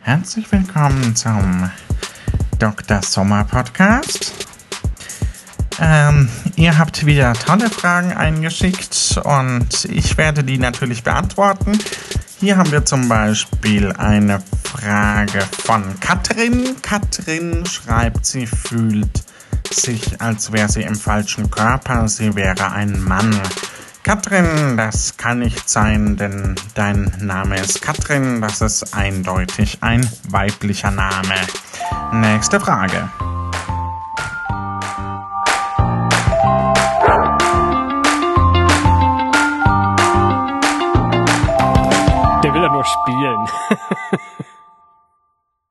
Herzlich willkommen zum Dr. Sommer Podcast. Ähm, ihr habt wieder tolle Fragen eingeschickt und ich werde die natürlich beantworten. Hier haben wir zum Beispiel eine Frage von Katrin. Katrin schreibt, sie fühlt sich, als wäre sie im falschen Körper, sie wäre ein Mann. Katrin, das kann nicht sein, denn dein Name ist Katrin, das ist eindeutig ein weiblicher Name. Nächste Frage. Der will ja nur spielen.